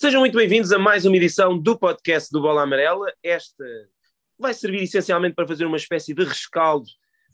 Sejam muito bem-vindos a mais uma edição do podcast do Bola Amarela. Esta vai servir essencialmente para fazer uma espécie de rescaldo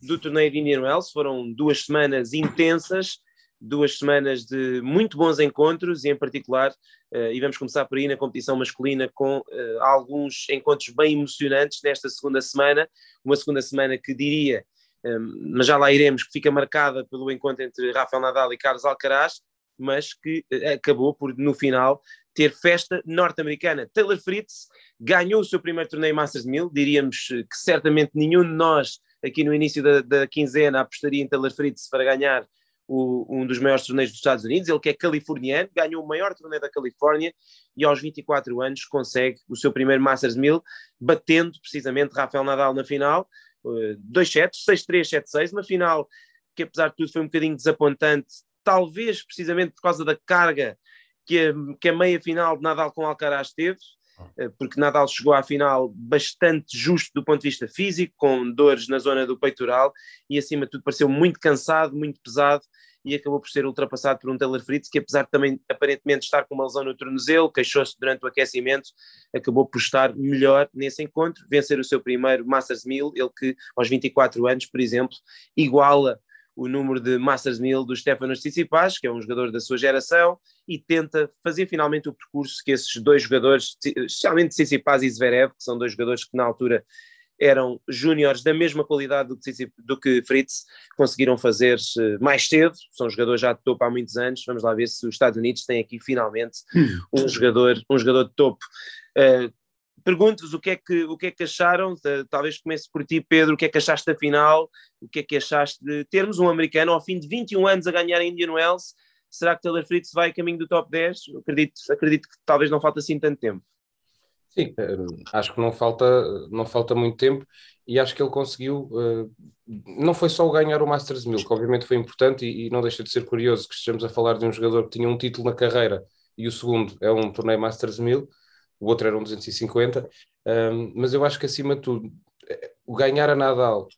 do torneio de Indian Wells. Foram duas semanas intensas, duas semanas de muito bons encontros e, em particular, uh, e vamos começar por aí na competição masculina com uh, alguns encontros bem emocionantes nesta segunda semana. Uma segunda semana que diria, um, eh, mas já lá iremos, que fica marcada pelo encontro entre Rafael Nadal e Carlos Alcaraz, mas que acabou por, no final, ter festa norte-americana. Taylor Fritz ganhou o seu primeiro torneio Masters 1000, diríamos que certamente nenhum de nós aqui no início da, da quinzena apostaria em Taylor Fritz para ganhar o, um dos maiores torneios dos Estados Unidos, ele que é californiano, ganhou o maior torneio da Califórnia e aos 24 anos consegue o seu primeiro Masters 1000, batendo precisamente Rafael Nadal na final, uh, dois sets, 6-3, 7-6, uma final que apesar de tudo foi um bocadinho desapontante, talvez precisamente por causa da carga que a, que a meia final de Nadal com Alcaraz teve, ah. eh, porque Nadal chegou à final bastante justo do ponto de vista físico, com dores na zona do peitoral e acima de tudo pareceu muito cansado, muito pesado e acabou por ser ultrapassado por um Taylor Fritz que apesar de também aparentemente estar com uma lesão no tornozelo, queixou-se durante o aquecimento, acabou por estar melhor nesse encontro, vencer o seu primeiro Masters 1000, ele que aos 24 anos, por exemplo, iguala o número de Masters 1000 do Stefanos Tsitsipas, que é um jogador da sua geração, e tenta fazer finalmente o percurso que esses dois jogadores, especialmente Tsitsipas e Zverev, que são dois jogadores que na altura eram júniores da mesma qualidade do que, do que Fritz, conseguiram fazer mais cedo, são jogadores já de topo há muitos anos, vamos lá ver se os Estados Unidos têm aqui finalmente hum. um jogador, um jogador de topo. Uh, Pergunto-vos o, que é que, o que é que acharam, talvez comece por ti, Pedro, o que é que achaste da final, o que é que achaste de termos um americano ao fim de 21 anos a ganhar a Indian Wells, será que Taylor Fritz vai a caminho do top 10? Acredito, acredito que talvez não falta assim tanto tempo. Sim, eh, acho que não falta, não falta muito tempo e acho que ele conseguiu, uh, não foi só ganhar o Masters 1000, que obviamente foi importante e, e, não deixa de ser curioso que estejamos a falar de um jogador que tinha um título na carreira e o segundo é um torneio Masters 1000, o outro era um 250, um, mas eu acho que acima de tudo, o ganhar a Nadal,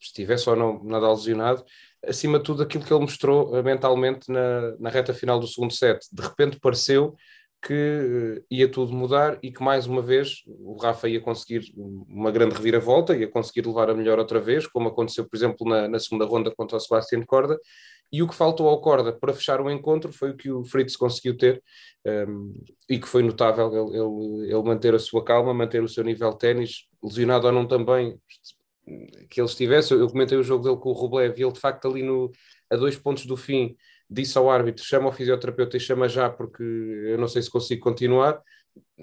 estivesse ou não Nadal lesionado, acima de tudo aquilo que ele mostrou eh, mentalmente na, na reta final do segundo set, de repente pareceu que uh, ia tudo mudar e que mais uma vez o Rafa ia conseguir uma grande reviravolta, ia conseguir levar a melhor outra vez, como aconteceu, por exemplo, na, na segunda ronda contra o Sebastian Corda, e o que faltou ao Corda para fechar o encontro foi o que o Fritz conseguiu ter um, e que foi notável ele, ele, ele, manter a sua calma, manter o seu nível de ténis, lesionado ou não também, que ele estivesse. Eu comentei o jogo dele com o Rublev e ele de facto ali no, a dois pontos do fim disse ao árbitro: chama o fisioterapeuta e chama já, porque eu não sei se consigo continuar.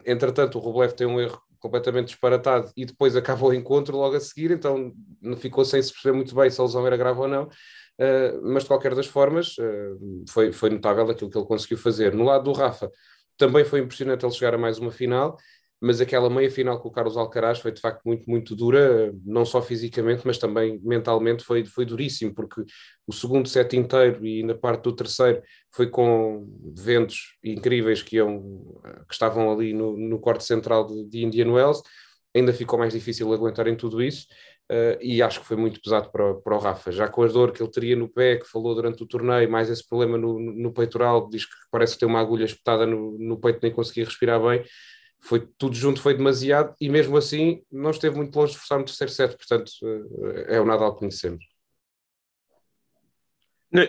Entretanto, o Rublev tem um erro completamente disparatado e depois acaba o encontro logo a seguir, então não ficou sem se perceber muito bem se a lesão era grave ou não. Uh, mas de qualquer das formas uh, foi, foi notável aquilo que ele conseguiu fazer. No lado do Rafa, também foi impressionante ele chegar a mais uma final, mas aquela meia final com o Carlos Alcaraz foi de facto muito, muito dura, não só fisicamente, mas também mentalmente foi, foi duríssimo, porque o segundo set inteiro e na parte do terceiro foi com ventos incríveis que, iam, que estavam ali no, no corte central de, de Indian Wells, ainda ficou mais difícil aguentar em tudo isso. Uh, e acho que foi muito pesado para para o Rafa, já com as dor que ele teria no pé, que falou durante o torneio, mais esse problema no, no peitoral, diz que parece ter uma agulha espetada no, no peito, nem conseguia respirar bem, foi tudo junto, foi demasiado, e mesmo assim não esteve muito longe de forçar no terceiro set, portanto uh, é o Nadal que conhecemos.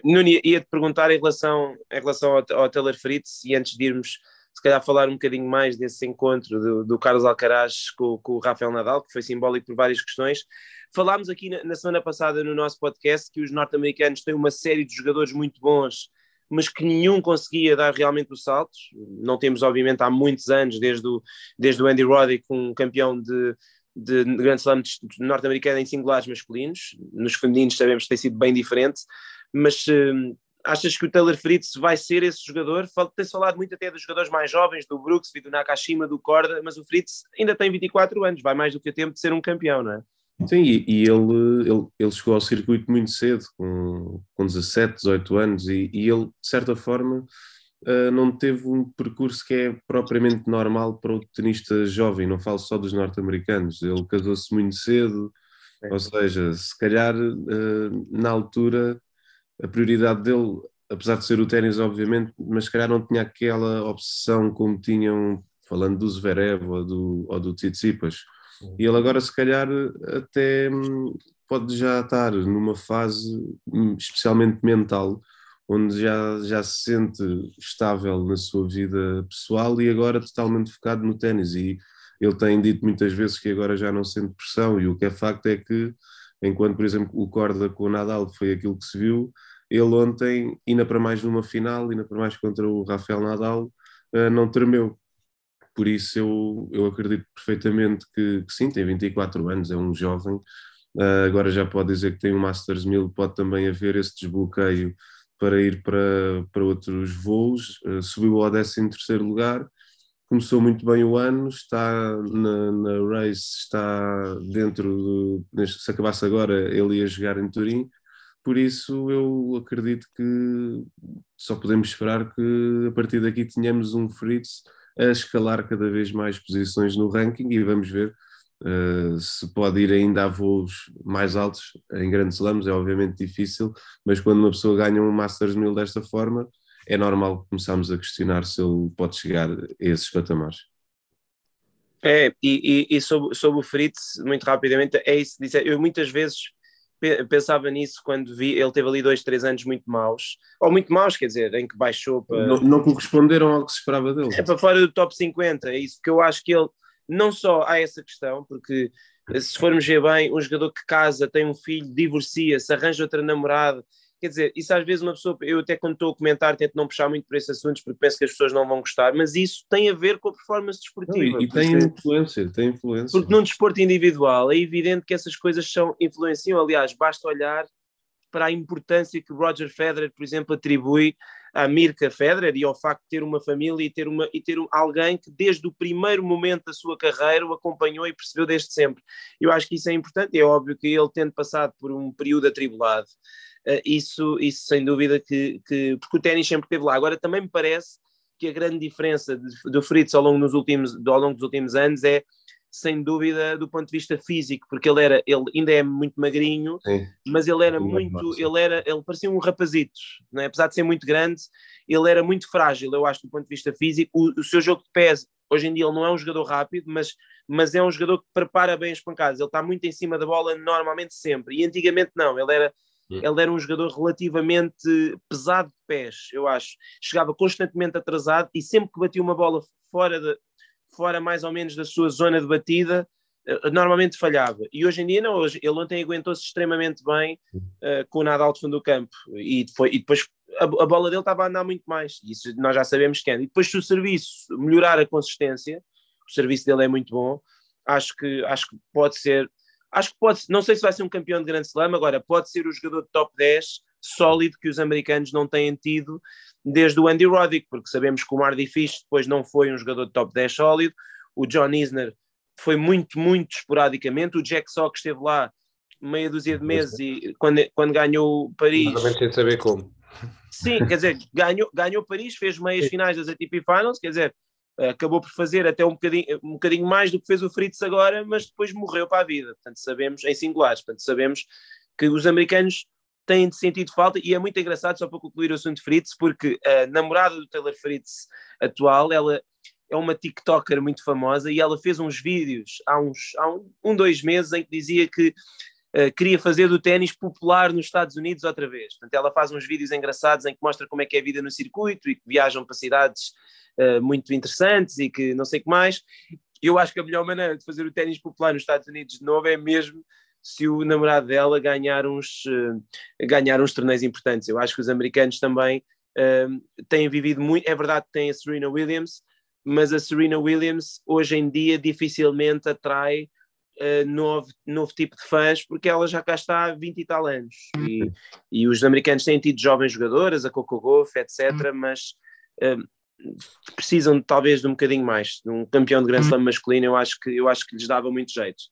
Nuno, ia-te perguntar em relação, em relação ao, ao Taylor Fritz, e antes de irmos se calhar falar um bocadinho mais desse encontro do, do Carlos Alcaraz com, com, o Rafael Nadal, que foi simbólico por várias questões. Falámos aqui na, na semana passada no nosso podcast que os norte-americanos têm uma série de jogadores muito bons, mas que nenhum conseguia dar realmente o salto. Não temos, obviamente, há muitos anos, desde o, desde o Andy Roddick, um campeão de, de Grand Slam norte-americano em singulares masculinos. Nos femininos sabemos que tem sido bem diferente, mas hum, achas que o Taylor Fritz vai ser esse jogador? Tem-se falado muito até dos jogadores mais jovens, do Brooks, do Nakashima, do Corda, mas o Fritz ainda tem 24 anos, vai mais do que o tempo de ser um campeão, não é? Sim, e, e ele, ele, ele, chegou ao circuito muito cedo, com, com 17, 18 anos, e, e ele, de certa forma, uh, não teve um percurso que é propriamente normal para o tenista jovem, não falo só dos norte-americanos. Ele casou-se muito cedo, é. ou seja, se calhar uh, na altura a prioridade dele apesar de ser o ténis, obviamente, mas se calhar não tinha aquela obsessão como tinham, falando do Zverev ou do, ou do Tsitsipas. E ele agora, se calhar, até hum, pode já estar numa fase, hum, especialmente mental, onde já, já se sente estável na sua vida pessoal e agora totalmente focado no ténis. E ele tem dito muitas vezes que agora já não sente pressão, e o que é facto é que, enquanto, por exemplo, o Corda com o Nadal foi aquilo que se viu, ele ontem, ainda para mais numa final, ainda para mais contra o Rafael Nadal, eh, não tremeu. Por isso eu, eu acredito perfeitamente que, que sim, tem 24 anos, é um jovem, uh, agora já pode dizer que tem um Masters 1000, pode também haver esse desbloqueio para ir para, para outros voos, uh, subiu ao 13 terceiro lugar, começou muito bem o ano, está na, na race, está dentro do, se acabasse agora ele ia jogar em Turim, por isso eu acredito que só podemos esperar que a partir daqui tenhamos um Fritz a escalar cada vez mais posições no ranking e vamos ver uh, se pode ir ainda a voos mais altos em grandes slams, é obviamente difícil, mas quando uma pessoa ganha um Masters 1000 desta forma, é normal começarmos a questionar se ele pode chegar a esses patamares. É, e, e, e sobre, sobre o Fritz, muito rapidamente, é isso, eu muitas vezes pensava nisso quando vi, ele teve ali dois, três anos muito maus, ou muito maus, quer dizer, em que baixou para... Não, não corresponderam ao que se esperava dele. É para fora do top 50, é isso, porque eu acho que ele, não só há essa questão, porque se formos ver bem, um jogador que casa, tem um filho, divorcia-se, arranja outra namorada, Quer dizer, isso às vezes uma pessoa, eu até quando estou a comentar tento não puxar muito por esses assuntos porque penso que as pessoas não vão gostar, mas isso tem a ver com a performance desportiva. Não, e, e tem influência, tem influência. Porque num desporto individual é evidente que essas coisas são, influenciam, aliás, basta olhar para a importância que Roger Federer, por exemplo, atribui à Mirka Federer e ao facto de ter uma família e ter, uma, e ter um, alguém que desde o primeiro momento da sua carreira o acompanhou e percebeu desde sempre. Eu acho que isso é importante, é óbvio que ele tendo passado por um período atribulado, isso, isso sem dúvida que, que, porque o ténis sempre esteve lá. Agora também me parece que a grande diferença do Fritz ao longo, nos últimos, ao longo dos últimos anos é sem dúvida do ponto de vista físico, porque ele era, ele ainda é muito magrinho, Sim. mas ele era muito, ele era, ele parecia um rapazito, não é? apesar de ser muito grande, ele era muito frágil, eu acho, do ponto de vista físico. O, o seu jogo de pés, hoje em dia, ele não é um jogador rápido, mas, mas é um jogador que prepara bem as pancadas. Ele está muito em cima da bola, normalmente sempre, e antigamente não, ele era ele era um jogador relativamente pesado de pés, eu acho. Chegava constantemente atrasado e sempre que batia uma bola fora, de, fora mais ou menos da sua zona de batida, eh, normalmente falhava. E hoje em dia não, hoje, ele ontem aguentou-se extremamente bem uh, com o Nadal de fundo do campo. E, foi, e depois a, a, bola dele estava a andar muito mais. Isso nós já sabemos que é. E depois se o serviço melhorar a consistência, o serviço dele é muito bom, acho que, acho que pode ser acho que pode, não sei se vai ser um campeão de Grande Slam, agora pode ser o jogador de top 10 sólido que os americanos não têm tido desde o Andy Roddick, porque sabemos que o Mardy Fish depois não foi um jogador de top 10 sólido, o John Isner foi muito, muito esporadicamente, o Jack Sock esteve lá meia dúzia de meses e quando, quando ganhou Paris... Também sem saber como. Sim, quer dizer, ganhou, ganhou Paris, fez meias finais das ATP Finals, quer dizer, acabou por fazer até um bocadinho, um bocadinho mais do que fez o Fritz agora, mas depois morreu para a vida. Portanto, sabemos, em singulares, portanto, sabemos que os americanos têm sentido falta e é muito engraçado, só para concluir o assunto Fritz, porque a namorada do Taylor Fritz atual, ela é uma TikToker muito famosa e ela fez uns vídeos há uns há um, um dois meses em que dizia que uh, queria fazer do ténis popular nos Estados Unidos outra vez. Portanto, ela faz uns vídeos engraçados em que mostra como é que é a vida no circuito e que viajam para cidades uh, muito interessantes e que não sei o que mais. Eu acho que a melhor maneira de fazer o ténis popular nos Estados Unidos de novo é mesmo se o namorado dela ganhar uns, uh, ganhar uns torneios importantes. Eu acho que os americanos também têm vivido muito. É verdade que tem a Serena Williams, mas a Serena Williams hoje em dia dificilmente atrai uh, novo, novo tipo de fãs porque ela já cá está há 20 e tal anos. E, e os americanos têm tido jovens jogadoras, a Coco Gauff, etc., mas precisam talvez de um bocadinho mais, de um campeão de Grand Slam masculino, eu acho que, eu acho que lhes dava muito jeito.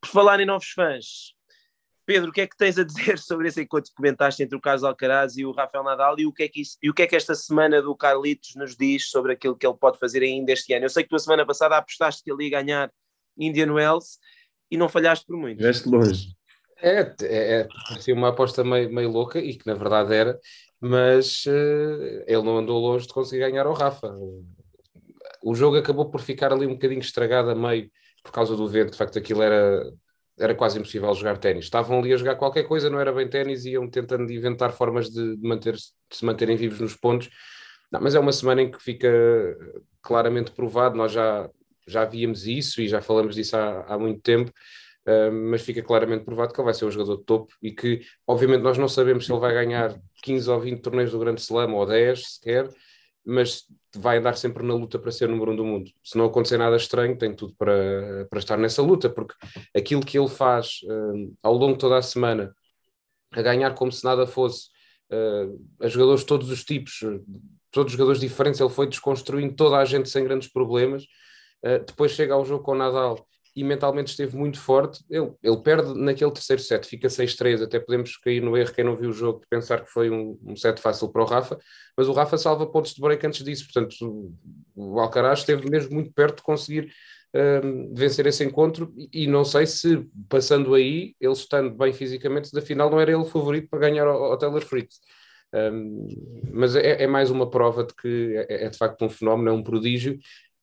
Por falar em novos fãs, Pedro, o que é que tens a dizer sobre esse encontro que comentaste entre o Carlos Alcaraz e o Rafael Nadal e o que é que, isso, e o que, é que esta semana do Carlitos nos diz sobre aquilo que ele pode fazer ainda este ano? Eu sei que tu a semana passada apostaste que ele ia ganhar Indian Wells e não falhaste por muito. Estiveste longe. É, é, é parecia uma aposta meio, meio louca e que na verdade era, mas uh, ele não andou longe de conseguir ganhar ao Rafa. O jogo acabou por ficar ali um bocadinho estragado a meio por causa do vento, de facto aquilo era, era quase impossível jogar ténis. Estavam ali a jogar qualquer coisa, não era bem ténis, iam tentando inventar formas de, de, manter, de se manterem vivos nos pontos. Não, mas é uma semana em que fica claramente provado, nós já, já víamos isso e já falamos disso há, há muito tempo, uh, mas fica claramente provado que ele vai ser um jogador de topo e que, obviamente, nós não sabemos se ele vai ganhar 15 ou 20 torneios do Grande Slam ou 10 sequer, mas vai andar sempre na luta para ser número um do mundo. Se não acontecer nada estranho, tem tudo para, para estar nessa luta, porque aquilo que ele faz uh, ao longo de toda a semana, a ganhar como se nada fosse, uh, a jogadores de todos os tipos, todos os jogadores diferentes, ele foi desconstruindo toda a gente sem grandes problemas. Uh, depois chega ao jogo com o Nadal e mentalmente esteve muito forte. Ele, ele perde naquele terceiro set, fica 6-3. Até podemos cair no erro, quem não viu o jogo, de pensar que foi um, um set fácil para o Rafa, mas o Rafa salva pontos de break antes disso. Portanto, o, Alcaraz esteve mesmo muito perto de conseguir um, vencer esse encontro. E, não sei se, passando aí, ele estando bem fisicamente, da final não era ele o favorito para ganhar ao, ao Taylor Fritz. Um, mas é, é, mais uma prova de que é, é, de facto um fenómeno, é um prodígio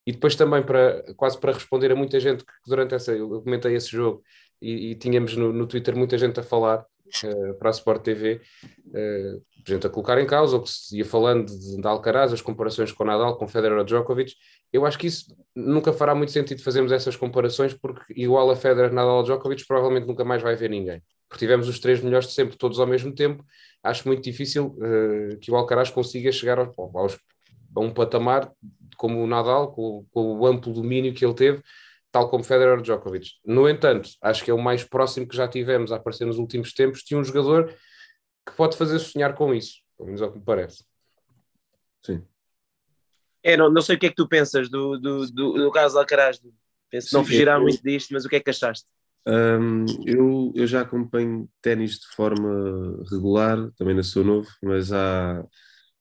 e depois também, para, quase para responder a muita gente que durante essa, eu comentei esse jogo e, e tínhamos no, no, Twitter muita gente a falar uh, para a Sport TV, uh, eh, gente a colocar em causa, ou que se ia falando de, de Alcaraz, as comparações com Nadal, com Federer ou Djokovic, eu acho que isso nunca fará muito sentido fazermos essas comparações, porque igual a Federer, Nadal ou Djokovic, provavelmente nunca mais vai ver ninguém. Porque tivemos os três melhores de sempre, todos ao mesmo tempo, acho muito difícil uh, que o Alcaraz consiga chegar aos, aos, a um patamar como o Nadal, com, com, o amplo domínio que ele teve, tal como Federer Djokovic. No entanto, acho que é o mais próximo que já tivemos a aparecer nos últimos tempos de um jogador que pode fazer sonhar com isso, pelo menos é o que me parece. Sim. É, não, não sei o que é que tu pensas do, do, do, do caso Alcaraz. Penso que não fugirá eu, muito disto, mas o que é que achaste? Um, eu, eu já acompanho ténis de forma regular, também não sou novo, mas há,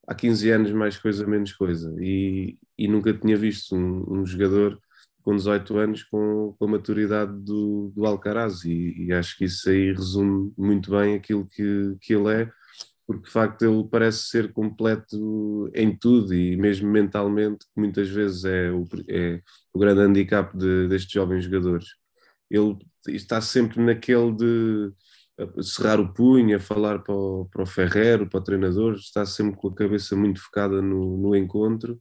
há 15 anos mais coisa, menos coisa. E, e nunca tinha visto um, um jogador com 18 anos com, com a maturidade do, do Alcaraz. E, e, acho que isso aí resume muito bem aquilo que, que ele é, porque de facto ele parece ser completo em tudo e mesmo mentalmente, que muitas vezes é o, é o grande handicap de, destes jovens jogadores. Ele está sempre naquele de cerrar o punho, a falar para o, para o para o treinador, está sempre com a cabeça muito focada no, no encontro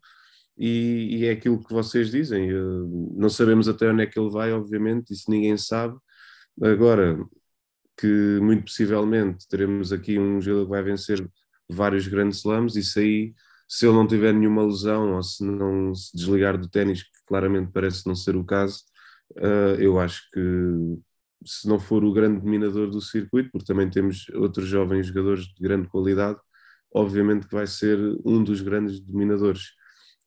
e, e, é aquilo que vocês dizem. Não sabemos até onde é que ele vai, obviamente, isso ninguém sabe. Agora, que muito possivelmente teremos aqui um jogador que vai vencer vários grandes slams, isso aí, se ele não tiver nenhuma lesão ou se não se desligar do ténis, que claramente parece não ser o caso, uh, eu acho que se não for o grande dominador do circuito, porque também temos outros jovens jogadores de grande qualidade, obviamente que vai ser um dos grandes dominadores.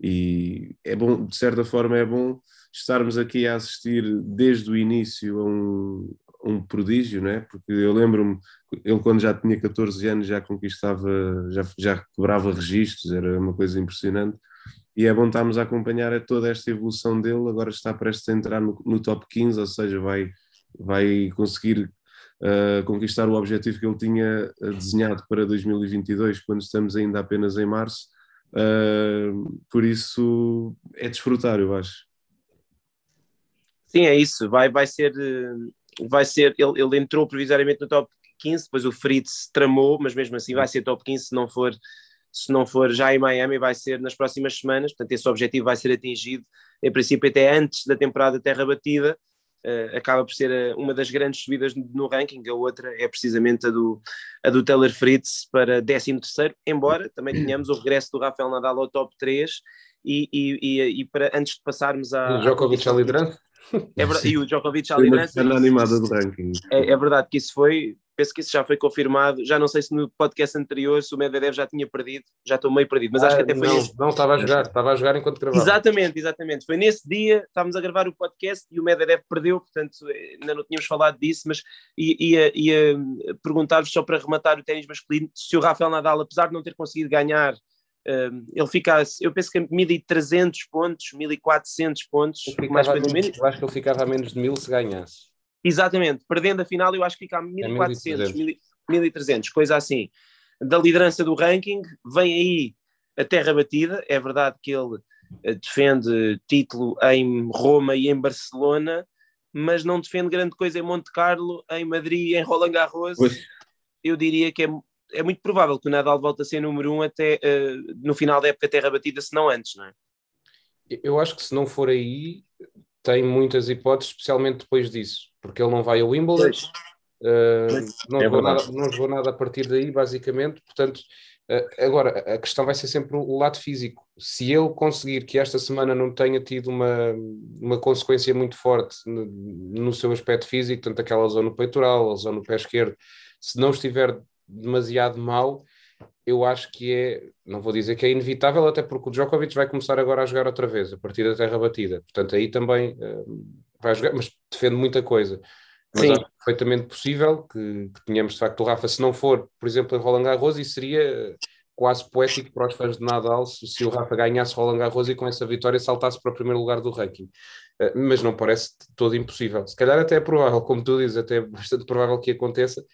E é bom, de certa forma, é bom estarmos aqui a assistir desde o início a um, um prodígio, né? porque eu lembro-me, ele quando já tinha 14 anos já conquistava, já, já quebrava registros, era uma coisa impressionante. E é bom estarmos a acompanhar toda esta evolução dele. Agora está prestes a entrar no, no top 15, ou seja, vai vai conseguir uh, conquistar o objetivo que ele tinha ah, desenhado para 2022, quando estamos ainda apenas em março. Uh, por isso é desfrutar, eu acho. Sim, é isso. Vai, vai ser. Vai ser ele, ele entrou provisoriamente no top 15, depois o Fritz tramou, mas mesmo assim vai ser top 15 se não for se não for já em Miami, vai ser nas próximas semanas. Portanto, esse objetivo vai ser atingido, em princípio, até antes da temporada terra batida uh, acaba por ser a, uma das grandes subidas no ranking, a outra é precisamente a do, a do Taylor Fritz para 13 terceiro, embora também tenhamos o regresso do Rafael Nadal ao top 3 e, e, e, e para, antes de passarmos a... O Djokovic à liderança? É verdade, e o Djokovic à liderança. ranking. É, é verdade que isso foi, penso que isso já foi confirmado. Já não sei se no podcast anterior se o Medvedev já tinha perdido, já estou meio perdido, mas ah, acho que até foi não, esse. Não, estava a jogar, estava a jogar enquanto gravava. Exatamente, exatamente. Foi nesse dia, estávamos a gravar o podcast e o Medvedev perdeu, portanto ainda não tínhamos falado disso, mas ia, ia perguntar-vos só para rematar o ténis masculino se o Rafael Nadal, apesar de não ter conseguido ganhar Uh, ele fica, eu penso que a 1300 pontos, 1400 pontos, mais menos, eu acho que ele ficava a menos de 1000 se ganhasse. Exatamente, perdendo a final, eu acho que fica a 1400, é 1300, coisa assim. Da liderança do ranking, vem aí a terra batida. É verdade que ele eh, defende título em Roma e em Barcelona, mas não defende grande coisa em Monte Carlo, em Madrid, em Roland Garros. Pois. Eu diria que é, é muito provável que o Nadal volte a ser número um até uh, no final da época terra batida, se não antes, não é? Eu acho que se não for aí, tem muitas hipóteses, especialmente depois disso, porque ele não vai ao Wimbledon, uh, não, é jogou nada, não jogou nada a partir daí, basicamente, portanto, uh, agora, a questão vai ser sempre o lado físico. Se ele conseguir que esta semana não tenha tido uma, uma consequência muito forte no, no seu aspecto físico, tanto aquela zona no peitoral, a zona no pé esquerdo, se não estiver demasiado mal, eu acho que é, não vou dizer que é inevitável, até porque o Djokovic vai começar agora a jogar outra vez, a partir da terra batida. Portanto, aí também uh, vai jogar, mas defende muita coisa. Mas Sim. acho perfeitamente possível que, que tenhamos de facto o Rafa, se não for, por exemplo, em Roland Garros, e seria quase poético para os fãs de Nadal se, se o Rafa ganhasse Roland Garros e com essa vitória saltasse para o primeiro lugar do ranking. Uh, mas não parece todo impossível. Se calhar até é provável, como tu dizes, até é bastante provável que aconteça,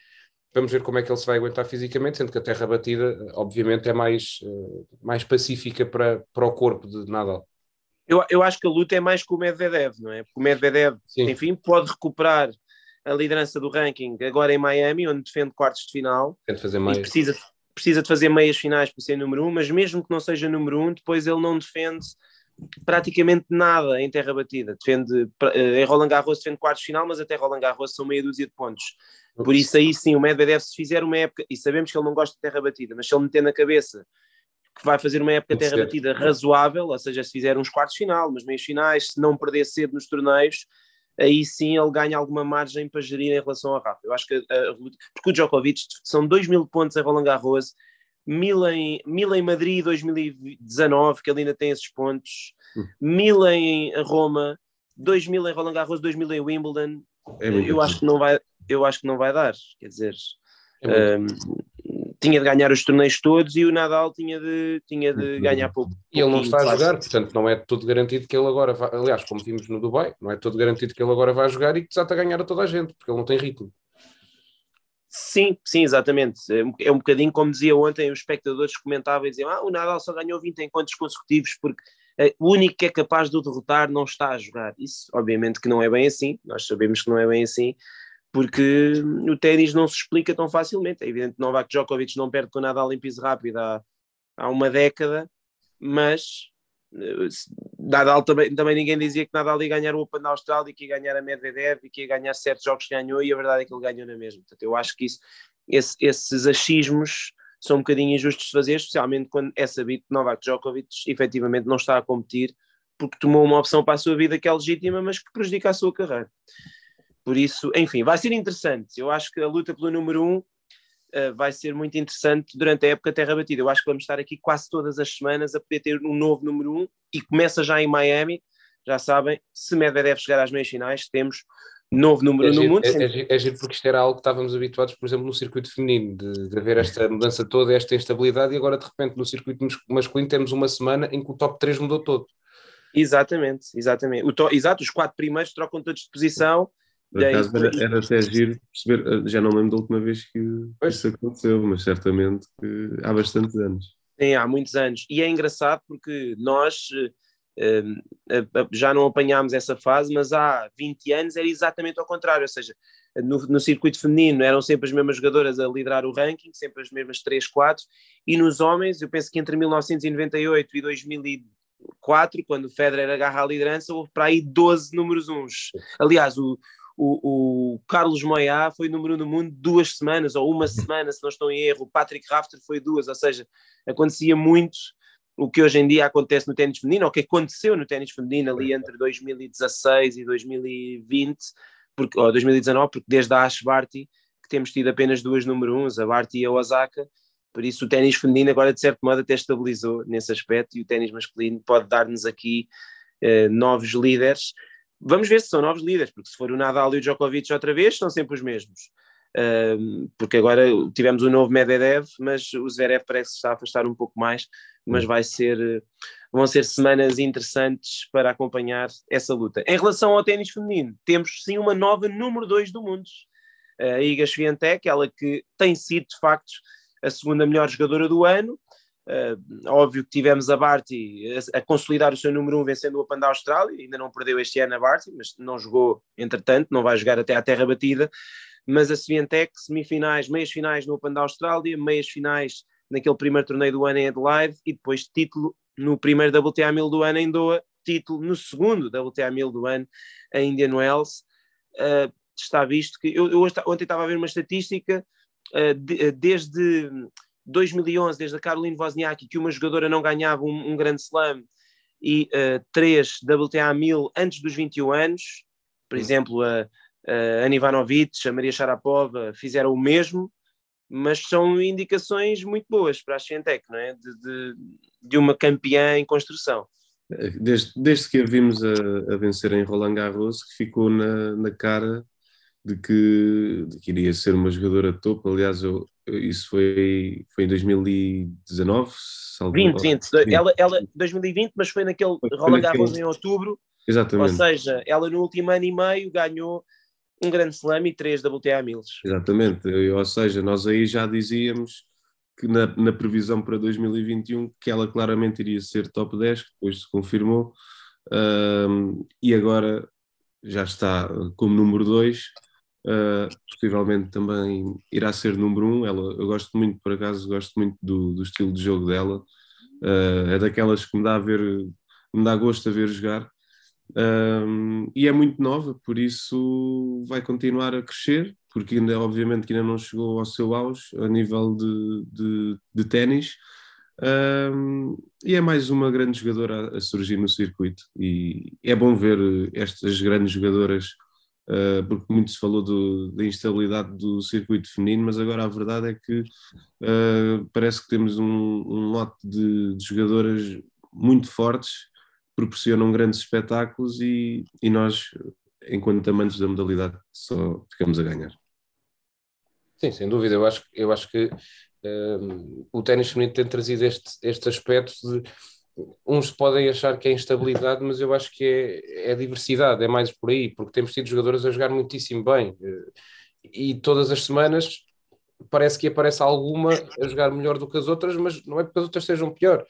Vamos ver como é que ele se vai aguentar fisicamente, sendo que a terra batida, obviamente, é mais, uh, mais pacífica para, para o corpo de Nadal. Eu, eu acho que a luta é mais com o Medvedev, não é? Porque o Medvedev, Sim. enfim, pode recuperar a liderança do ranking agora em Miami, onde defende quartos de final. Tem de fazer meias. precisa, precisa de fazer meias finais para ser número um, mas mesmo que não seja número um, depois ele não defende praticamente nada em terra batida. Defende, eh, em Roland Garros defende quartos de final, mas até Roland Garros são meia dúzia de pontos. Por isso aí sim, o Medvedev se fizer uma época, e sabemos que ele não gosta de terra batida, mas se ele meter na cabeça que vai fazer uma época terra batida razoável, ou seja, se fizer uns quartos de final, umas meias finais, se não perder cedo nos torneios, aí sim ele ganha alguma margem para gerir em relação ao Rafa. Eu acho que, a, porque o Djokovic são 2 mil pontos em Roland Garros, mil em, mil em Madrid 2019, que ele ainda tem esses pontos, hum. mil em Roma, 2 mil em Roland Garros, 2 mil em Wimbledon. É eu acho que não vai, eu acho que não vai dar. Quer dizer, é um, tinha de ganhar os torneios todos e o Nadal tinha de, tinha de ganhar pouco. E ele não está a jogar, portanto, não é tudo garantido que ele agora vai. Aliás, como vimos no Dubai, não é tudo garantido que ele agora vai jogar e que desata a ganhar a toda a gente, porque ele não tem ritmo. Sim, sim, exatamente. É um bocadinho como dizia ontem, os espectadores comentavam e diziam: Ah, o Nadal só ganhou 20 encontros consecutivos porque eh, o único que é capaz de o derrotar não está a jogar. Isso, obviamente, que não é bem assim, nós sabemos que não é bem assim, porque o ténis não se explica tão facilmente. É evidente que Novak Djokovic não perde com o Nadal em piso rápido há, há uma década, mas Nadal também, também ninguém dizia que Nadal ia ganhar o Open da Austrália, que ia ganhar a Medvedev e que ia ganhar certos jogos que ganhou, e a verdade é que ele ganhou na mesma. Portanto, eu acho que isso, esse, esses achismos são um bocadinho injustos de fazer, especialmente quando é sabido que Novak Djokovic efetivamente não está a competir porque tomou uma opção para a sua vida que é legítima, mas que prejudica a sua carreira. Por isso, enfim, vai ser interessante. Eu acho que a luta pelo número um uh, vai ser muito interessante durante a época Terra Batida. Eu acho que vamos estar aqui quase todas as semanas a poder ter um novo número um e começa já em Miami. Já sabem, se Medvedev chegar às meias finais, temos novo número é no mundo. É, é, é, giro porque isto era algo que estávamos habituados, por exemplo, no circuito feminino, de, de haver esta mudança toda, esta instabilidade, e agora de repente no circuito masculino temos uma semana em que o top 3 mudou todo. Exatamente, exatamente. O to, exato, os quatro primeiros trocam todos de posição por acaso era, era até giro perceber, eh, já não lembro da última vez que pois. isso aconteceu, mas certamente que há bastantes anos. Sim, há muitos anos. E é engraçado porque nós uh, já não apanhámos essa fase, mas há 20 anos era exatamente ao contrário, ou seja, no, no, circuito feminino eram sempre as mesmas jogadoras a liderar o ranking, sempre as mesmas 3, 4, e nos homens, eu penso que entre 1998 e 2004, quando o Federer agarra a liderança, houve para aí 12 números uns. Aliás, o, o, o Carlos Moyá foi número um do mundo duas semanas, ou uma semana, se não estou em erro, o Patrick Rafter foi duas, ou seja, acontecia muito o que hoje em dia acontece no ténis feminino, ou que aconteceu no ténis feminino ali entre 2016 e 2020, porque, ou 2019, porque desde a Ash Barty que temos tido apenas duas número uns, a Barty e a Osaka, por isso o ténis feminino agora de certo modo até estabilizou nesse aspecto e o ténis masculino pode dar-nos aqui eh, novos líderes Vamos ver se são novos líderes, porque se for o Nadal e o Djokovic outra vez, são sempre os mesmos. Um, porque agora tivemos o novo Medvedev, mas o Zverev parece que está a afastar um pouco mais, mas vai ser, vão ser semanas interessantes para acompanhar essa luta. Em relação ao ténis feminino, temos sim uma nova número 2 do mundo, a Iga Swiatek, ela que tem sido de facto a segunda melhor jogadora do ano. Uh, óbvio que tivemos a Barty a, a, consolidar o seu número 1 um, vencendo o Open da Austrália, ainda não perdeu este ano a Barty, mas não jogou entretanto, não vai jogar até à terra batida. Mas a Swiatek, semifinais, meias finais no Open da Austrália, meias finais naquele primeiro torneio do ano em Adelaide e depois título no primeiro WTA 1000 do ano em Doha, título no segundo WTA 1000 do ano em Indian Wells. Uh, está visto que eu, eu, ontem estava a ver uma estatística uh, de, desde 2011, desde a Caroline Wozniacki, que uma jogadora não ganhava um, um grande slam e uh, três WTA 1000 antes dos 21 anos, por uhum. exemplo, a, a Ana Ivanovic, a Maria Sharapova fizeram o mesmo, mas são indicações muito boas para a Scientec, não é? De, de, de, uma campeã em construção. Desde, desde que a vimos a, a vencer em Roland Garros, que ficou na, na cara de que, de que iria ser uma jogadora de topo. Aliás, eu, isso foi, foi em 2019? Salvo 20, 20. 20. Ela, ela, 2020, mas foi naquele foi Roland Garros naquele... em outubro. Exatamente. Ou seja, ela no último ano e meio ganhou um grande slam e três WTA Mills. Exatamente. Ou seja, nós aí já dizíamos que na, na previsão para 2021 que ela claramente iria ser top 10, que depois se confirmou. Um, e agora já está como número 2 Uh, possivelmente também irá ser número um. Ela, eu gosto muito, por acaso, gosto muito do, do estilo de jogo dela. Uh, é daquelas que me dá a ver, me dá gosto a ver jogar. Uh, e é muito nova, por isso vai continuar a crescer, porque ainda, obviamente, que ainda não chegou ao seu auge a nível de, de, de ténis. e é mais uma grande jogadora a surgir no circuito. E é bom ver estas grandes jogadoras uh, porque muito se falou do, da instabilidade do circuito feminino, mas agora a verdade é que uh, parece que temos um, um lote de, de, jogadoras muito fortes, proporcionam grandes espetáculos e, e nós, enquanto amantes da modalidade, só ficamos a ganhar. Sim, sem dúvida. Eu acho, eu acho que uh, o ténis feminino tem trazido este, este aspecto de uns podem achar que é instabilidade, mas eu acho que é, é diversidade, é mais por aí, porque temos tido jogadores a jogar muitíssimo bem e todas as semanas parece que aparece alguma a jogar melhor do que as outras, mas não é porque as outras sejam pior.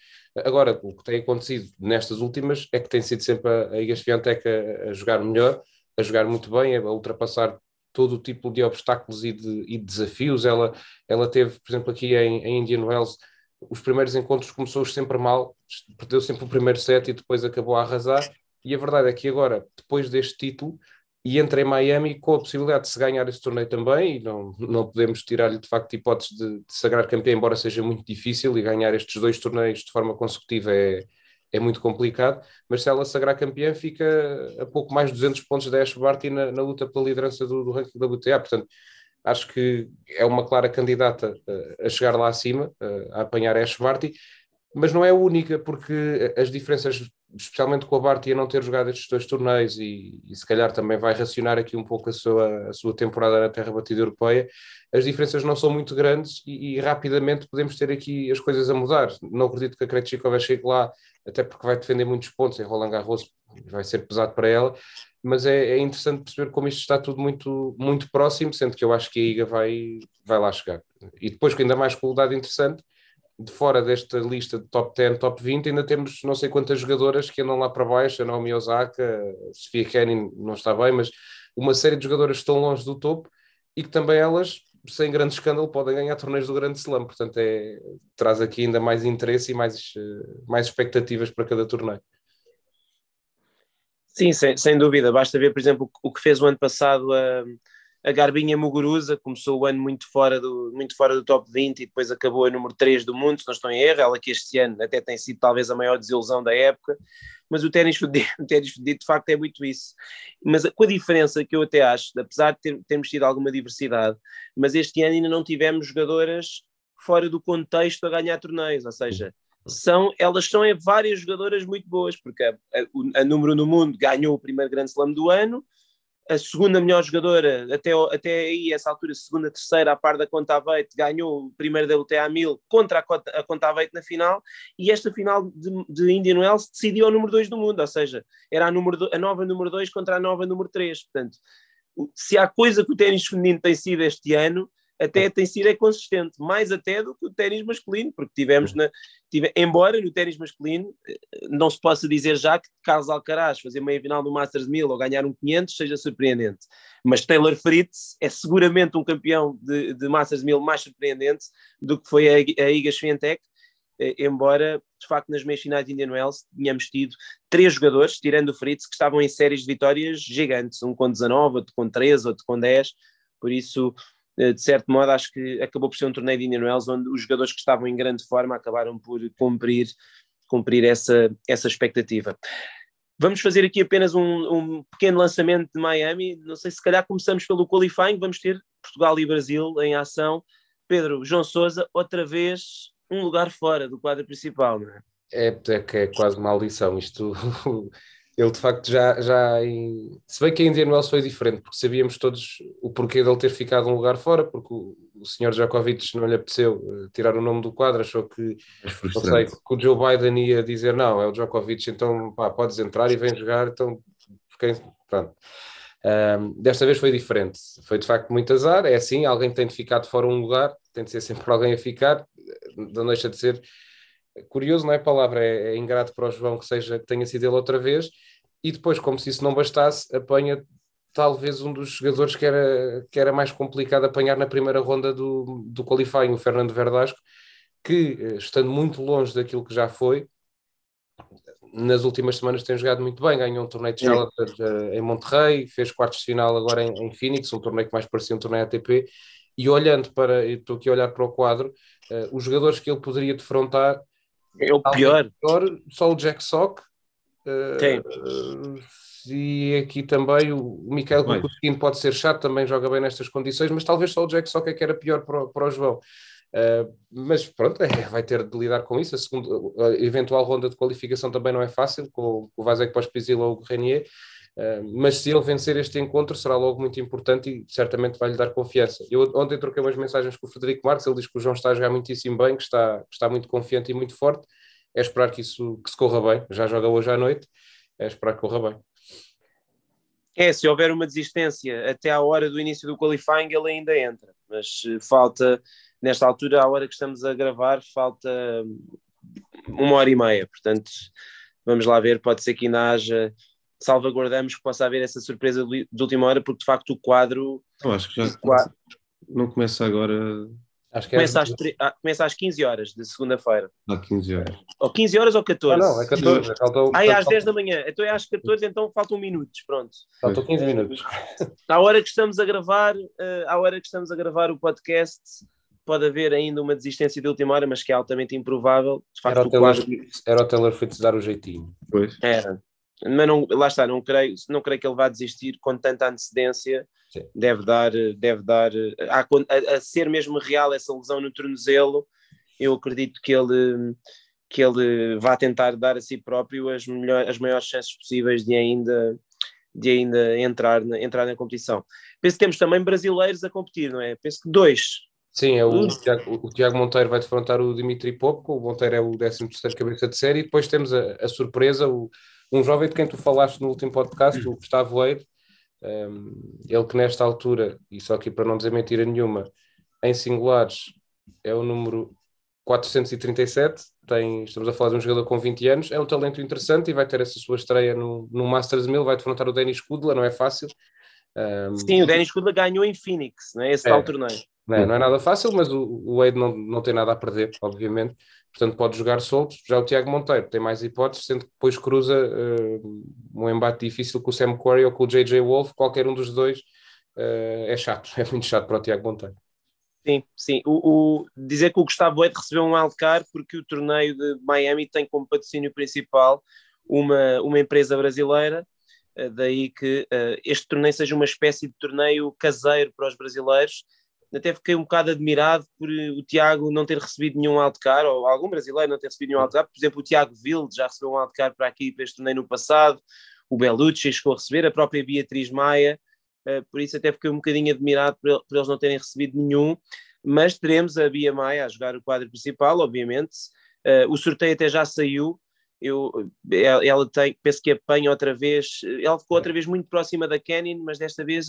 Agora, o que tem acontecido nestas últimas é que tem sido sempre a Iga Swiatek a, a jogar melhor, a jogar muito bem, a ultrapassar todo o tipo de obstáculos e de, e de desafios. Ela, ela teve, por exemplo, aqui em, em Indian Wells, os primeiros encontros começou sempre mal, perdeu sempre o primeiro set e depois acabou a arrasar. E a verdade é que agora, depois deste título, e entra em Miami com a possibilidade de se ganhar esse torneio também, e não, não podemos tirar-lhe de facto hipótese de, de sagrar campeão, embora seja muito difícil, e ganhar estes dois torneios de forma consecutiva é, é muito complicado, mas se ela sagrar campeã fica a pouco mais de 200 pontos da Ash Barty na, na luta pela liderança do, do ranking da WTA, portanto acho que é uma clara candidata uh, a chegar lá acima, uh, a apanhar a Ash Barty, mas não é a única, porque as diferenças, especialmente com a Barty a não ter jogado estes dois torneios e, e, se calhar também vai racionar aqui um pouco a sua, a sua temporada na terra batida europeia, as diferenças não são muito grandes e, e rapidamente podemos ter aqui as coisas a mudar. Não acredito que a Krejcikova chegue lá, até porque vai defender muitos pontos em Roland Garros, vai ser pesado para ela, mas é, é, interessante perceber como isto está tudo muito, muito próximo, sendo que eu acho que a IGA vai, vai lá chegar. E depois, ainda mais com o dado interessante, de fora desta lista de top 10, top 20, ainda temos não sei quantas jogadoras que andam lá para baixo, a Naomi Osaka, a Sofia Kenin não está bem, mas uma série de jogadoras que estão longe do topo e que também elas, sem grande escândalo, podem ganhar torneios do Grande Slam, portanto é, traz aqui ainda mais interesse e mais, eh, mais expectativas para cada torneio. Sim, sem, sem dúvida. Basta ver, por exemplo, o que fez o ano passado a, a Garbinha Muguruza. Começou o ano muito fora, do, muito fora do top 20 e depois acabou a número 3 do mundo, se não estou em erro. Ela que este ano até tem sido talvez a maior desilusão da época. Mas o ténis fedido, o ténis de facto, é muito isso. Mas com a diferença que eu até acho, apesar de ter, termos tido alguma diversidade, mas este ano ainda não tivemos jogadoras fora do contexto a ganhar torneios, ou seja, são, elas são várias jogadoras muito boas, porque a, a, a número no mundo ganhou o primeiro grande slam do ano, a segunda melhor jogadora, até, até aí, essa altura, segunda, terceira, a par da Contaveite, ganhou o primeiro WTA 1000 contra a, a Contaveite na final, e esta final de, de Indian Wells decidiu o número 2 do mundo, ou seja, era a, número, a nova número 2 contra a nova número 3. Portanto, se há coisa que o ténis feminino tem sido este ano, até tem sido é consistente, mais até do que o ténis masculino, porque tivemos na. Tive, embora no ténis masculino eh, não se possa dizer já que Carlos Alcaraz fazer meia final do Masters 1000 ou ganhar um 500 seja surpreendente, mas Taylor Fritz é seguramente um campeão de, de Masters 1000 mais surpreendente do que foi a, a Iga Swiatek, eh, embora de facto nas meias finais de Indian Wells tínhamos tido três jogadores, tirando o Fritz, que estavam em séries de vitórias gigantes, um com 19, outro com 13, outro com 10, por isso de certo modo, acho que acabou por ser um torneio de Indian Wells onde os jogadores que estavam em grande forma acabaram por cumprir, cumprir essa, essa expectativa. Vamos fazer aqui apenas um, um, pequeno lançamento de Miami. Não sei se calhar começamos pelo qualifying. Vamos ter Portugal e Brasil em ação. Pedro, João Souza, outra vez um lugar fora do quadro principal, não é? É, é é quase uma maldição. Isto ele de facto já, já em... se bem que a Indian Wells foi diferente, porque sabíamos todos o porquê dele ter ficado um lugar fora, porque o, o senhor Djokovic não lhe apeteceu uh, tirar o nome do quadro, achou que, não sei, que o Joe Biden ia dizer não, é o Djokovic, então pá, podes entrar e vem jogar, então pronto. Um, desta vez foi diferente, foi de facto muito azar, é assim, alguém tem de ficar de fora um lugar, tem de ser sempre alguém a ficar, não deixa de ser curioso, não é? Palavra, é, é, ingrato para o João que seja que tenha sido ele outra vez, e depois, como se isso não bastasse, apanha talvez um dos jogadores que era, que era mais complicado apanhar na primeira ronda do, do qualifying, o Fernando Verdasco, que eh, estando muito longe daquilo que já foi, nas últimas semanas tem jogado muito bem, ganhou um torneio de Challenger eh, em Monterrey, fez quartos de final agora em, em, Phoenix, um torneio que mais parecia um torneio ATP, e olhando para, estou aqui a olhar para o quadro, uh, os jogadores que ele poderia defrontar é o pior. pior. Só o Jack Sock. Uh, e aqui também o Michael Kukutin pode ser chato, também joga bem nestas condições, mas talvez só o Jack Sock é que era pior para, o, para o João. Uh, mas pronto, é, vai ter de lidar com isso. A, segunda, a eventual ronda de qualificação também não é fácil, com, com o Vasek Pospisil ou o Renier. Uh, mas se ele vencer este encontro será logo muito importante e certamente vai lhe dar confiança. Eu ontem troquei umas mensagens com o Frederico Marques, ele diz que o João está a jogar muitíssimo bem, que está, que está muito confiante e muito forte. É esperar que isso que se corra bem. Já joga hoje à noite, é esperar que corra bem. É, se houver uma desistência até à hora do início do qualifying, ele ainda entra, mas eh, falta, nesta altura, à hora que estamos a gravar, falta uma hora e meia, portanto, vamos lá ver, pode ser que ainda haja salvaguardamos que possa haver essa surpresa de última hora, porque de facto o quadro. Eu acho que já quadro, não começa agora. Acho que começa, é... às, ah, começa às 15 horas de segunda-feira. Há 15 horas. Ou 15 horas ou 14? Ah, não, é 14. Faltou, ah, é às 10 da manhã. Então é às 14, então faltam minutos. Pronto. Faltam 15 minutos. À hora que estamos a gravar, uh, à hora que estamos a gravar o podcast, pode haver ainda uma desistência de última hora, mas que é altamente improvável. De facto, era, o Taylor, quadro... era o Taylor Fritz dar o jeitinho. Pois. Era mas não, lá está, não creio, não creio que ele vá desistir com tanta antecedência. Sim. Deve dar, deve dar a, a, a, ser mesmo real essa lesão no tornozelo. Eu acredito que ele, que ele vá tentar dar a si próprio as, melhor, as maiores chances possíveis de ainda, de ainda entrar, na, entrar na competição. Penso que temos também brasileiros a competir, não é? Penso que dois. Sim, é o, Tiago, o Tiago Monteiro vai defrontar o Dimitri Popko, o Monteiro é o 13 terceiro cabeça de série, e depois temos a, a surpresa, o um jovem de quem tu falaste no último podcast, o Gustavo Eire, um, ele que nesta altura, e só aqui para não dizer mentira nenhuma, em singulares é o número 437, tem, estamos a falar de um jogador com 20 anos, é um talento interessante e vai ter essa sua estreia no, no Masters 1000, vai defrontar o Denis Kudla, não é fácil. Um, Sim, o Denis Kudla ganhou em Phoenix, não é? esse é, tal torneio. Não é, não é, nada fácil, mas o, o Wade não, não tem nada a perder, obviamente portanto pode jogar solto. Já o Tiago Monteiro tem mais hipóteses, sendo que depois cruza uh, um embate difícil com o Sam Quarry ou com o JJ Wolf, qualquer um dos dois uh, é chato, é muito chato para o Tiago Monteiro. Sim, sim. O, o, dizer que o Gustavo Eide recebeu um wildcard porque o torneio de Miami tem como patrocínio principal uma, uma empresa brasileira, uh, daí que este torneio seja uma espécie de torneio caseiro para os brasileiros, até fiquei um bocado admirado por eh, o Tiago não ter recebido nenhum wildcard, ou algum brasileiro não ter recebido nenhum wildcard. Por exemplo, o Tiago Vilde já recebeu um wildcard para aqui, para este torneio no passado, o Belucci chegou a receber, a própria Beatriz Maia, uh, por isso até fiquei um bocadinho admirado por, por, eles não terem recebido nenhum, mas teremos a Bia Maia a jogar o quadro principal, obviamente. Uh, o sorteio até já saiu, eu, ela tem, penso que apanha outra vez, ela ficou outra vez muito próxima da Kenin, mas desta vez...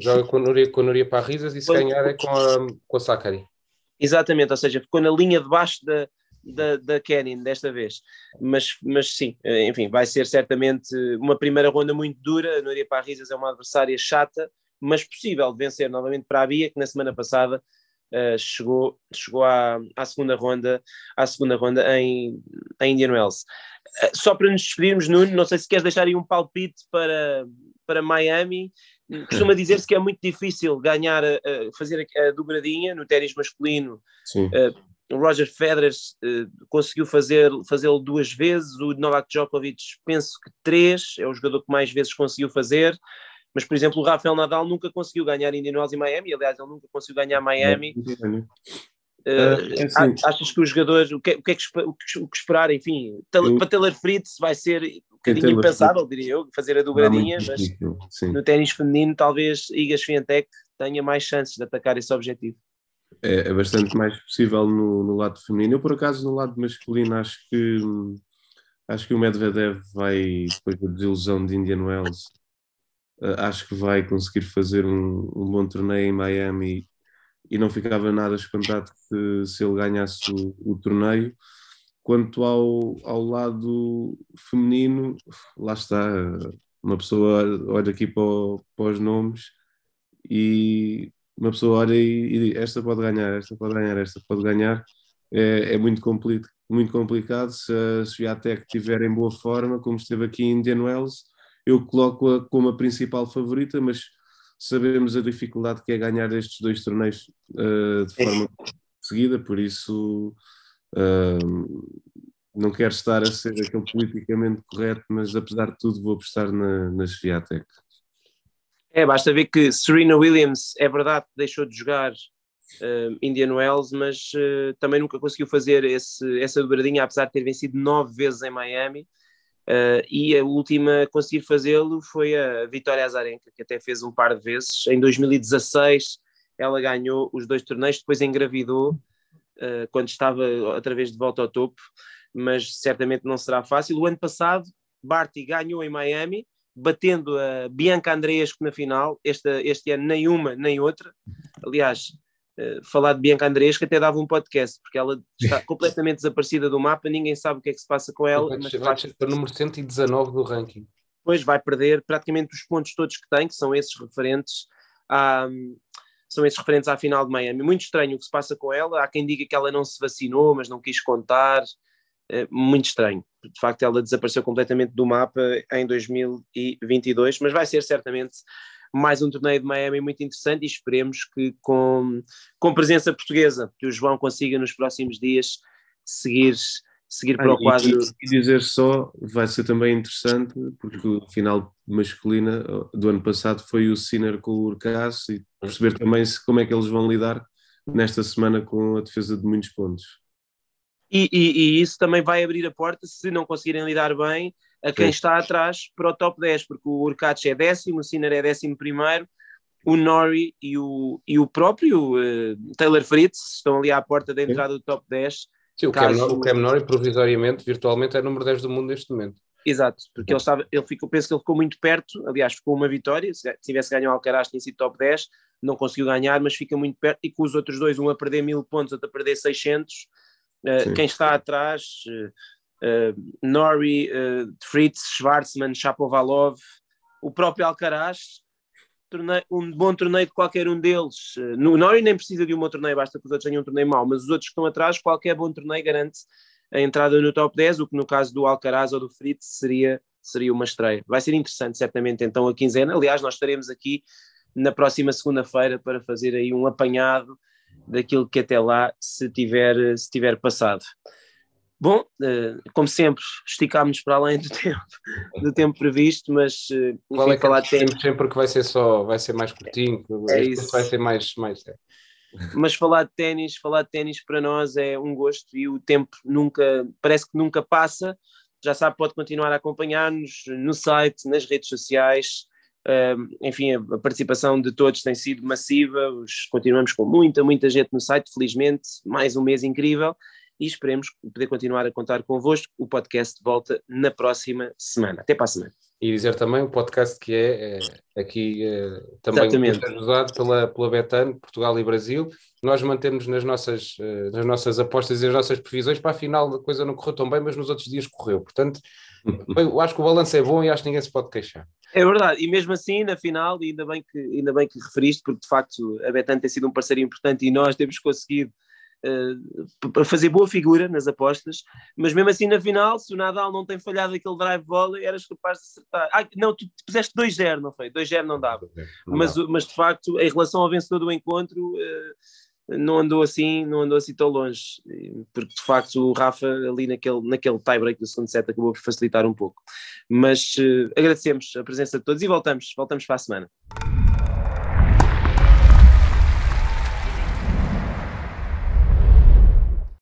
Joga com a Núria, com a Núria Parrisas e se ganhar é com a, com a Sakari. Exatamente, ou seja, ficou na linha de baixo da, da, da Kenin desta vez. Mas, mas sim, enfim, vai ser certamente uma primeira ronda muito dura. A Núria Parrisas é uma adversária chata, mas possível de vencer novamente para a Bia, que na semana passada uh, chegou, chegou à, à segunda ronda, à segunda ronda em, em Indian Wells. Uh, só para nos despedirmos, Nuno, não sei se queres deixar aí um palpite para, para Miami. Costuma dizer-se que é muito difícil ganhar, uh, fazer a, a dobradinha no ténis masculino. o Roger Federer conseguiu fazer, fazê-lo duas vezes, o Novak Djokovic penso que três, é o jogador que mais vezes conseguiu fazer. Mas, por exemplo, o Rafael Nadal nunca conseguiu ganhar Indian Wells e Miami, aliás, ele nunca conseguiu ganhar Miami. Uh, é assim. Achas que o jogador, o que, o que, é que, o que, o que esperar, enfim, eu, para Taylor Fritz vai ser um bocadinho impensável, diria eu, fazer a dobradinha, mas no ténis feminino talvez Iga Swiatek tenha mais chances de atacar esse objetivo. É, é bastante mais possível no, no, lado feminino. Eu, por acaso, no lado masculino, acho que acho que o Medvedev vai, depois da desilusão de Indian Wells, acho que vai conseguir fazer um, um, bom torneio em Miami e não ficava nada espantado que, se ele ganhasse o, o torneio. Quanto ao, ao lado feminino, lá está, uma pessoa olha aqui para, o, para os nomes e uma pessoa olha e, e, esta pode ganhar, esta pode ganhar, esta pode ganhar. É, é muito, compli muito complicado se a Sviatek estiver em boa forma, como esteve aqui em Indian Wells, eu coloco-a como a principal favorita, mas sabemos a dificuldade que é ganhar estes dois torneios uh, de forma seguida, por isso uh, não quero estar a ser aquele politicamente correto, mas apesar de tudo vou apostar na, na Sviatek. É, basta ver que Serena Williams, é verdade deixou de jogar uh, Indian Wells, mas uh, também nunca conseguiu fazer esse, essa dobradinha, apesar de ter vencido nove vezes em Miami. Uh, e a última a conseguir fazê-lo foi a Vitória Azarenka, que até fez um par de vezes. Em 2016 ela ganhou os dois torneios, depois engravidou uh, quando estava outra vez de volta ao topo, mas certamente não será fácil. O ano passado, Barty ganhou em Miami, batendo a Bianca Andreescu na final. Este, este ano nem uma nem outra. Aliás, uh, falar de Bianca Andreescu até dava um podcast, porque ela está completamente desaparecida do mapa, ninguém sabe o que é que se passa com ela. Vai, mas vai ser o número 119 do ranking. Depois vai perder praticamente os pontos todos que tem, que são esses referentes à, são esses referentes à final de Miami. Muito estranho o que se passa com ela. Há quem diga que ela não se vacinou, mas não quis contar. É muito estranho. De facto, ela desapareceu completamente do mapa em 2022, mas vai ser certamente mais um torneio de Miami muito interessante e esperemos que com, com presença portuguesa, que o João consiga nos próximos dias seguir, seguir para ah, o quadro. E, dizer só, vai ser também interessante, porque o final masculina do ano passado foi o Sinner com o Urcas e perceber também se, como é que eles vão lidar nesta semana com a defesa de muitos pontos. E, e, e, isso também vai abrir a porta, se não conseguirem lidar bem, a quem Sim. está atrás para o top 10, porque o Urkac é décimo, o Sinner é décimo primeiro, o Nori e o, e o próprio uh, Taylor Fritz estão ali à porta da entrada Sim. do top 10. Sim, o, caso... Cam, Nori provisoriamente, virtualmente, é número 10 do mundo neste momento. Exato, porque ele, estava, ele ficou, penso que ele ficou muito perto, aliás, ficou uma vitória, se tivesse ganho o Alcaraz tinha sido top 10, não conseguiu ganhar, mas fica muito perto, e com os outros dois, um a perder mil pontos, outro a perder 600, Uh, quem está atrás, uh, Nori, Fritz, Schwarzman, Chapovalov, o próprio Alcaraz, torneio, um bom torneio de qualquer um deles. no Nori nem precisa de um bom torneio, basta que os outros tenham um torneio mau, mas os outros que estão atrás, qualquer bom torneio garante a entrada no top 10, o que no caso do Alcaraz ou do Fritz seria, seria uma estreia. Vai ser interessante, certamente, então, a quinzena. Aliás, nós estaremos aqui na próxima segunda-feira para fazer aí um apanhado daquilo que até lá se tiver, se tiver passado. Bom, eh, como sempre, esticámos para além do tempo, do tempo previsto, mas eh, enfim, Qual é que falar de tempo sempre que vai ser só, vai ser mais curtinho, é isso. vai ser mais, mais mas falar de ténis, falar de ténis para nós é um gosto e o tempo nunca, parece que nunca passa. Já sabe, pode continuar a acompanhar-nos no site, nas redes sociais, enfim, a participação de todos tem sido massiva, continuamos com muita, muita gente no site, felizmente, mais um mês incrível e esperemos poder continuar a contar convosco. O podcast volta na próxima semana. Até para a semana. E dizer também o podcast que é, é aqui é, também ajudado pela, pela Betano, Portugal e Brasil. Nós mantemos nas nossas, eh, nas nossas apostas e as nossas previsões. Para a final a coisa não correu tão bem, mas nos outros dias correu. Portanto, eu acho que o balanço é bom e acho que ninguém se pode queixar. É verdade, e mesmo assim, na final, ainda bem que, ainda bem que referiste, porque de facto a Betano tem sido um parceiro importante e nós temos conseguido para fazer boa figura nas apostas, mas mesmo assim na final, se o Nadal não tem falhado aquele drive volley, eras capaz de acertar. Ah, não, tu puseste 2-0, não foi? 2-0 não dava. Não mas, dá. mas de facto, em relação ao vencedor do encontro, uh, não andou assim, não andou assim tão longe, porque de facto o Rafa ali naquele, naquele tie-break do segundo set acabou por facilitar um pouco. Mas uh, agradecemos a presença de todos e voltamos, voltamos para a semana.